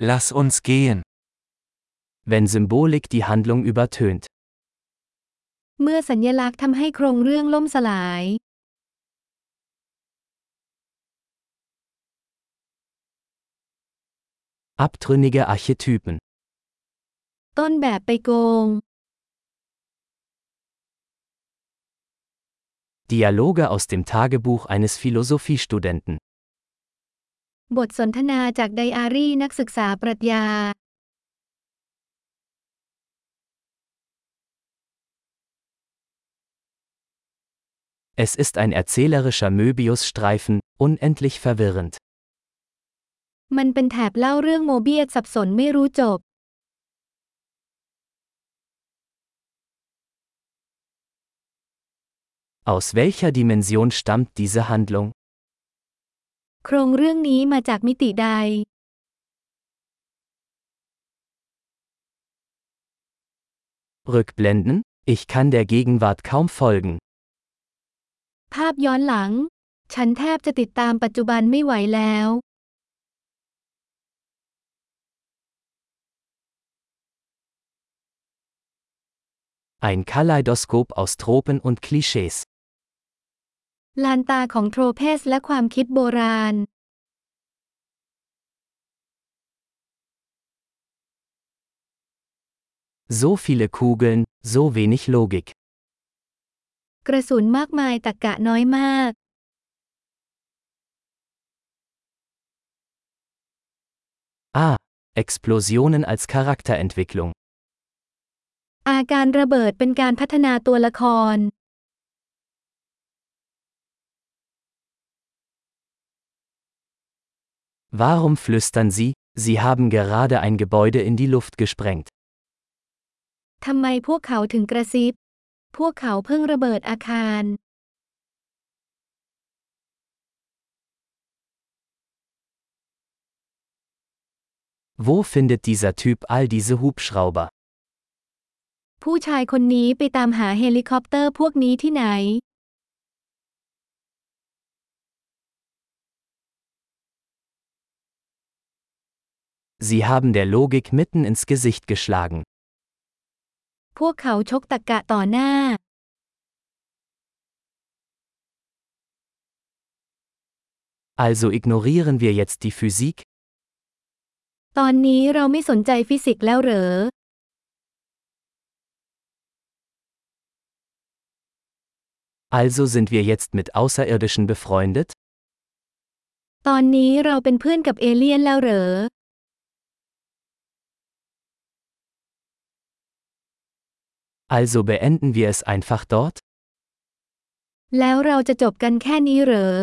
Lass uns gehen. Wenn Symbolik die Handlung übertönt. เมื่อสัญญลักษณ์ทำให้โครงเรื่องล่มสลาย Abtrünnige Archetypen. ต้นแบบไปโกง Dialoge aus dem Tagebuch eines Philosophiestudenten. บทสนทนาจากไดอารี่นักศึกษาปรัชญา Es ist ein erzählerischer Möbius-Streifen, unendlich verwirrend. มันเป็นแถบเล่าเรื่องโมเบียสสับสนไม่รู้จบ Aus welcher Dimension stammt diese Handlung? โครงเรื่องนี้มาจากมิติใด Rückblenden? Ich kann der Gegenwart kaum folgen. ภาพย้อนหลัง ฉันแทบจะติดตามปัจจุบันไม่ไหวแล้ว Ein Kaleidoskop aus Tropen und Klischees. ลานตาของโทรเพสและความคิดโบราณ So viele Kugeln, so wenig Logik. กระสุนมากมายตะกะน้อยมาก Ah, Explosionen als Charakterentwicklung. อาการระเบิดเป็นการพัฒนาตัวละคร Warum flüstern Sie, Sie haben gerade ein Gebäude in die Luft gesprengt? ทำไมพวกเขาถึงกระซิบ พวกเขาเพิ่งระเบิดอาคาร Wo findet dieser Typ all diese Hubschrauber? ผู้ชายคนนี้ไปตามหาเฮลิคอปเตอร์พวกนี้ที่ไหน Sie haben der Logik mitten ins Gesicht geschlagen. พวกเขาชกตะกะต่อหน้า Also ignorieren wir jetzt die Physik? ตอนนี้เราไม่สนใจฟิสิกส์แล้วเหรอ Also sind wir jetzt mit Außerirdischen befreundet? ตอนนี้เราเป็นเพื่อนกับเอเลี่ยนแล้วเหรอ Also beenden wir es einfach dort? แล้วเราจะจบกันแค่นี้เหรอ